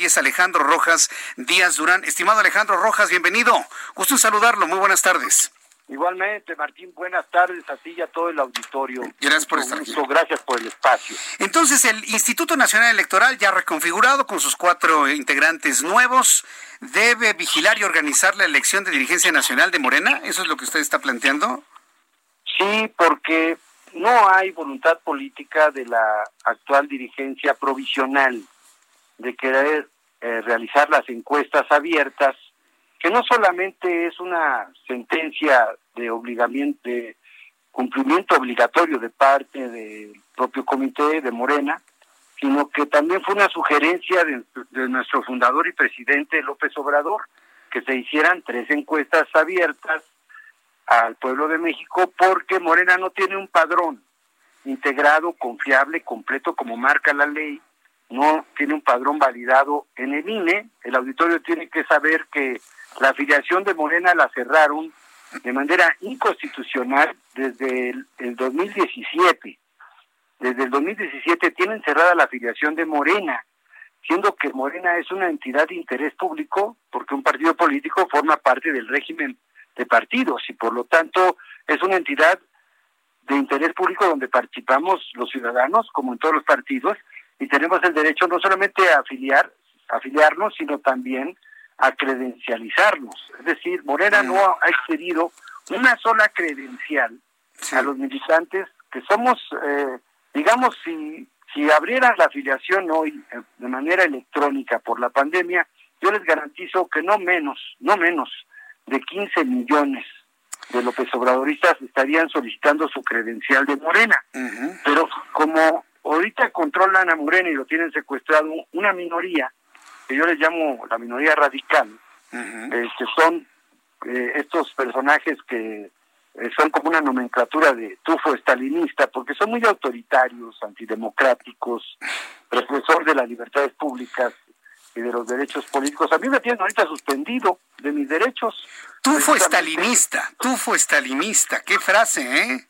Y es Alejandro Rojas Díaz Durán. Estimado Alejandro Rojas, bienvenido. Gusto en saludarlo. Muy buenas tardes. Igualmente, Martín, buenas tardes a ti y a todo el auditorio. Gracias por estar aquí. Gracias por el espacio. Entonces, el Instituto Nacional Electoral, ya reconfigurado con sus cuatro integrantes nuevos, debe vigilar y organizar la elección de dirigencia nacional de Morena. ¿Eso es lo que usted está planteando? Sí, porque no hay voluntad política de la actual dirigencia provisional de querer eh, realizar las encuestas abiertas, que no solamente es una sentencia de obligamiento, de cumplimiento obligatorio de parte del propio comité de Morena, sino que también fue una sugerencia de, de nuestro fundador y presidente López Obrador, que se hicieran tres encuestas abiertas al pueblo de México porque Morena no tiene un padrón integrado, confiable, completo como marca la ley, no tiene un padrón validado en el INE, el auditorio tiene que saber que la afiliación de Morena la cerraron de manera inconstitucional desde el, el 2017. Desde el 2017 tienen cerrada la afiliación de Morena, siendo que Morena es una entidad de interés público porque un partido político forma parte del régimen de partidos y por lo tanto es una entidad de interés público donde participamos los ciudadanos como en todos los partidos y tenemos el derecho no solamente a afiliar, afiliarnos, sino también a credencializarnos. Es decir, Morena no ha excedido una sola credencial a los militantes que somos, eh, digamos, si, si abrieran la afiliación hoy eh, de manera electrónica por la pandemia, yo les garantizo que no menos, no menos de 15 millones de López Obradoristas estarían solicitando su credencial de Morena. Pero como ahorita controlan a Morena y lo tienen secuestrado una minoría, que yo les llamo la minoría radical, eh, que son eh, estos personajes que eh, son como una nomenclatura de tufo estalinista, porque son muy autoritarios, antidemocráticos, represor de las libertades públicas y de los derechos políticos. A mí me tienen ahorita suspendido de mis derechos. Tufo estalinista, tufo estalinista. Qué frase, ¿eh?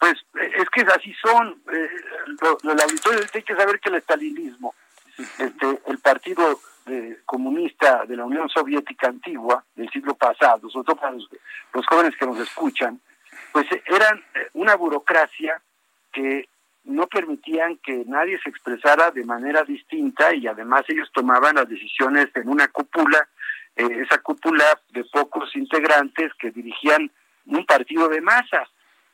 Pues es que así son. Eh, lo- lo- el auditorio hay que saber que el estalinismo, este, el partido comunista de la Unión Soviética antigua del siglo pasado, sobre todo para los, los jóvenes que nos escuchan, pues eran eh, una burocracia que no permitían que nadie se expresara de manera distinta y además ellos tomaban las decisiones en una cúpula, eh, esa cúpula de pocos integrantes que dirigían un partido de masas.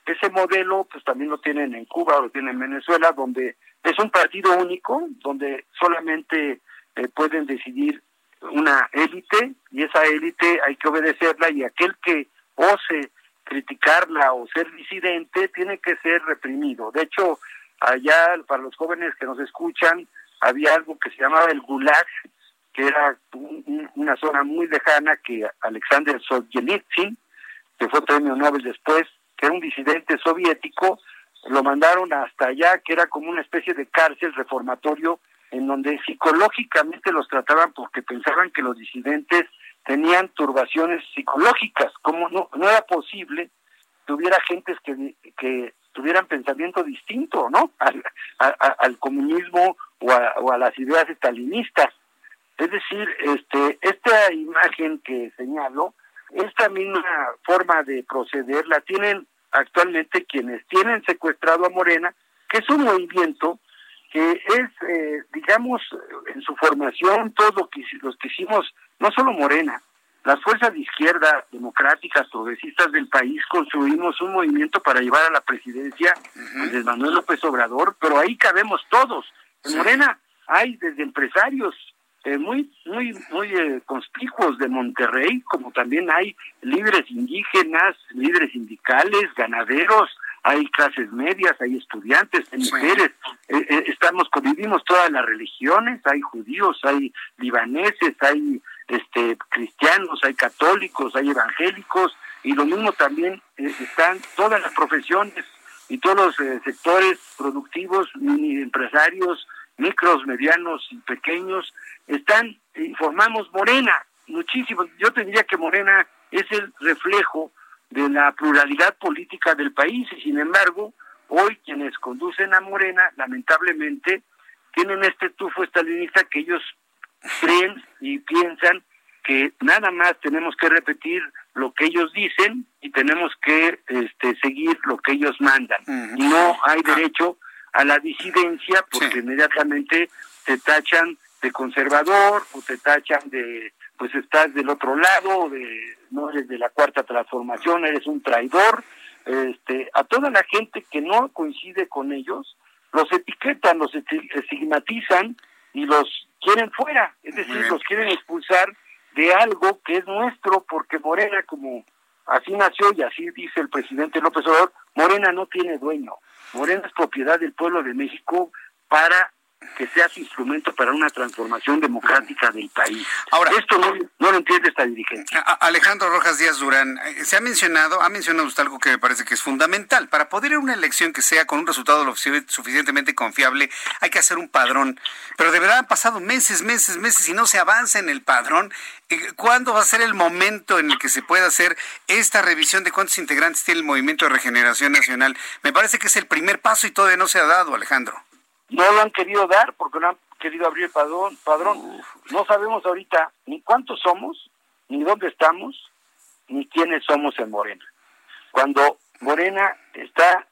Ese modelo pues también lo tienen en Cuba, lo tienen en Venezuela, donde es un partido único, donde solamente eh, pueden decidir una élite y esa élite hay que obedecerla y aquel que ose criticarla o ser disidente tiene que ser reprimido. De hecho, allá para los jóvenes que nos escuchan, había algo que se llamaba el Gulag, que era un- una zona muy lejana que Alexander Solzhenitsyn, que fue premio Nobel después, que era un disidente soviético, lo mandaron hasta allá, que era como una especie de cárcel reformatorio, en donde psicológicamente los trataban porque pensaban que los disidentes tenían turbaciones psicológicas, como no, no era posible que hubiera gentes que, que tuvieran pensamiento distinto, ¿no? Al, al comunismo o a, o a las ideas estalinistas. Es decir, este, esta imagen que señalo, esta misma forma de proceder la tienen actualmente quienes tienen secuestrado a Morena, que es un movimiento que es, eh, digamos, en su formación, todo lo que los que hicimos, no solo Morena, las fuerzas de izquierda, democráticas, progresistas del país, construimos un movimiento para llevar a la presidencia a Andrés Manuel López Obrador, pero ahí cabemos todos. En Morena hay desde empresarios eh, muy muy muy eh, conspicuos de Monterrey, como también hay líderes indígenas, líderes sindicales, ganaderos, hay clases medias, hay estudiantes, hay mujeres, eh, eh, estamos convivimos todas las religiones, hay judíos, hay libaneses, hay este cristianos, hay católicos, hay evangélicos y lo mismo también eh, están todas las profesiones y todos los sectores productivos, mini empresarios, micros, medianos y pequeños están y formamos Morena, muchísimo. Yo te diría que Morena es el reflejo de la pluralidad política del país y sin embargo hoy quienes conducen a Morena lamentablemente tienen este tufo estalinista que ellos creen y piensan que nada más tenemos que repetir lo que ellos dicen y tenemos que este, seguir lo que ellos mandan. No hay ah. derecho a la disidencia porque inmediatamente te tachan de conservador o te tachan de pues estás del otro lado, de, no eres de la cuarta transformación, eres un traidor. Este, a toda la gente que no coincide con ellos, los etiquetan, los estigmatizan y los quieren fuera, es decir, los quieren expulsar de algo que es nuestro, porque Morena, como así nació y así dice el presidente López Obrador, Morena no tiene dueño, Morena es propiedad del pueblo de México para que sea su instrumento para una transformación democrática del país. Ahora, esto no, lo entiende esta dirigencia. Alejandro Rojas Díaz Durán, eh, se ha mencionado, ha mencionado usted algo que me parece que es fundamental. Para poder ir a una elección que sea con un resultado lo suficientemente confiable, hay que hacer un padrón. Pero de verdad han pasado meses, meses, meses y no se avanza en el padrón. Eh, ¿Cuándo va a ser el momento en el que se pueda hacer esta revisión de cuántos integrantes tiene el Movimiento de Regeneración Nacional? Me parece que es el primer paso y todavía no se ha dado, Alejandro. No lo han querido dar porque no han querido abrir el padrón. padrón. No sabemos ahorita ni cuántos somos, ni dónde estamos, ni quiénes somos en Morena. Cuando Morena está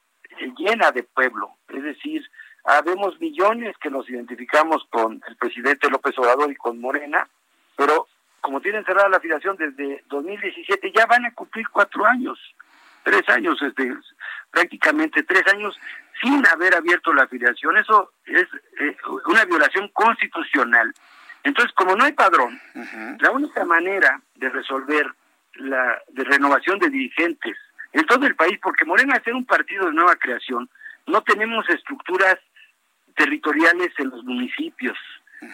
llena de pueblo, es decir, habemos millones que nos identificamos con el presidente López Obrador y con Morena, pero como tienen cerrada la afiliación desde 2017, ya van a cumplir cuatro años, tres años, este, prácticamente tres años sin haber abierto la afiliación. Eso es eh, una violación constitucional. Entonces, como no hay padrón, la única manera de resolver la de renovación de dirigentes en todo el país, porque Morena es un partido de nueva creación, no tenemos estructuras territoriales en los municipios,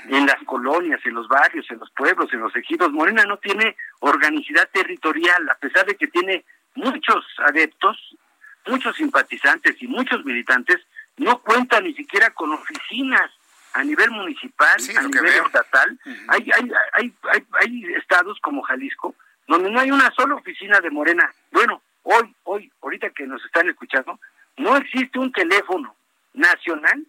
en las colonias, en los barrios, en los pueblos, en los ejidos. Morena no tiene organicidad territorial, a pesar de que tiene muchos adeptos, muchos simpatizantes y muchos militantes no cuentan ni siquiera con oficinas a nivel municipal, a nivel estatal. hay, hay, hay, hay, hay estados como Jalisco donde no hay una sola oficina de Morena. Bueno, hoy, hoy, ahorita que nos están escuchando, no existe un teléfono nacional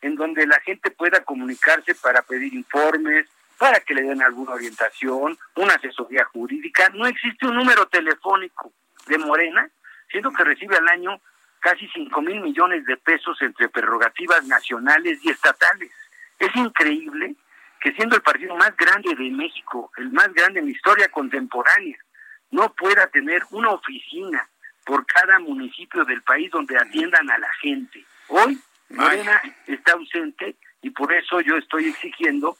en donde la gente pueda comunicarse para pedir informes, para que le den alguna orientación, una asesoría jurídica. No existe un número telefónico de Morena siendo que recibe al año casi 5 mil millones de pesos entre prerrogativas nacionales y estatales. Es increíble que siendo el partido más grande de México, el más grande en la historia contemporánea, no pueda tener una oficina por cada municipio del país donde atiendan a la gente. Hoy Morena está ausente y por eso yo estoy exigiendo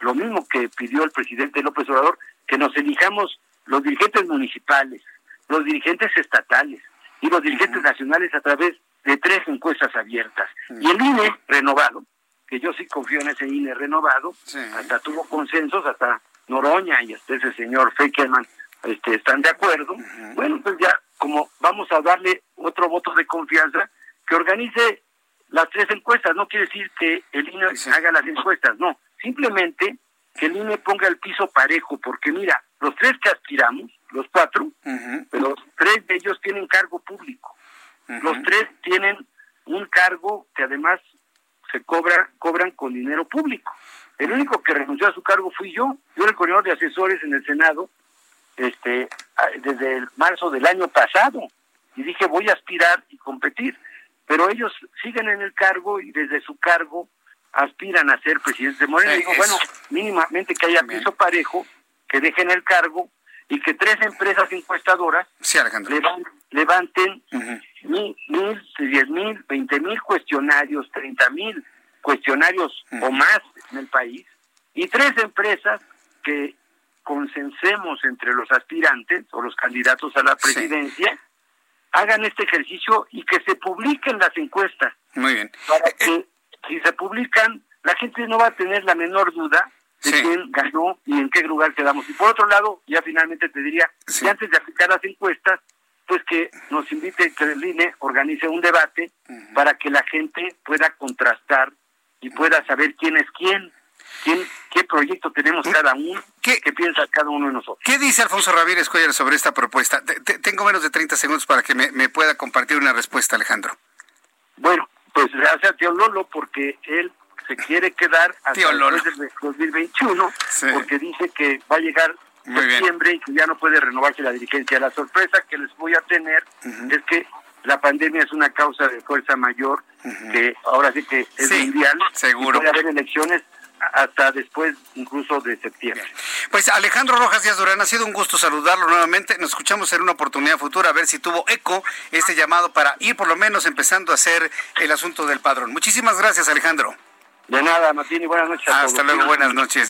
lo mismo que pidió el presidente López Obrador, que nos elijamos los dirigentes municipales, los dirigentes estatales y los dirigentes nacionales a través de tres encuestas abiertas. Y el INE renovado, que yo sí confío en ese INE renovado, hasta tuvo consensos, hasta Noroña y hasta ese señor Feckerman este, están de acuerdo. Bueno, pues ya como vamos a darle otro voto de confianza, que organice las tres encuestas. No quiere decir que el INE haga las encuestas, no. Simplemente que el INE ponga el piso parejo, porque mira, los tres que aspiramos, los cuatro, pero tres de ellos tienen cargo público. Los tres tienen un cargo que además se cobra, cobran con dinero público. El único que renunció a su cargo fui yo. Yo era el coordinador de asesores en el Senado este, desde el marzo del año pasado. Y dije, voy a aspirar y competir. Pero ellos siguen en el cargo y desde su cargo aspiran a ser presidente de Morena. digo, bueno, mínimamente que haya piso parejo, que dejen el cargo y que tres empresas encuestadoras levanten mil, diez mil, veinte mil cuestionarios, treinta mil cuestionarios o más en el país, y tres empresas que consensemos entre los aspirantes o los candidatos a la presidencia hagan este ejercicio y que se publiquen las encuestas. Muy bien. Para que si se publican, la gente no va a tener la menor duda de quién ganó y en qué lugar quedamos. Y por otro lado, ya finalmente te diría, que antes de aplicar las encuestas, pues que nos invite, que el INE organice un debate para que la gente pueda contrastar y pueda saber quién es quién, quién qué proyecto tenemos cada uno, qué, piensa cada uno de nosotros. ¿Qué dice Alfonso Ramírez Cuellar sobre esta propuesta? tengo menos de 30 segundos para que me, pueda compartir una respuesta, Alejandro. Bueno, pues gracias a tío Lolo porque él se quiere quedar hasta el 2021 porque dice que va a llegar septiembre y que ya no puede renovarse la dirigencia. La sorpresa que les voy a tener es que la pandemia es una causa de fuerza mayor que ahora sí que es mundial. Seguro. puede haber elecciones hasta después incluso de septiembre. Pues Alejandro Rojas Díaz Durán, ha sido un gusto saludarlo nuevamente. Nos escuchamos en una oportunidad futura a ver si tuvo eco este llamado para ir por lo menos empezando a hacer el asunto del padrón. Muchísimas gracias, Alejandro. De nada, Martín, y buenas noches. Hasta luego, buenas noches.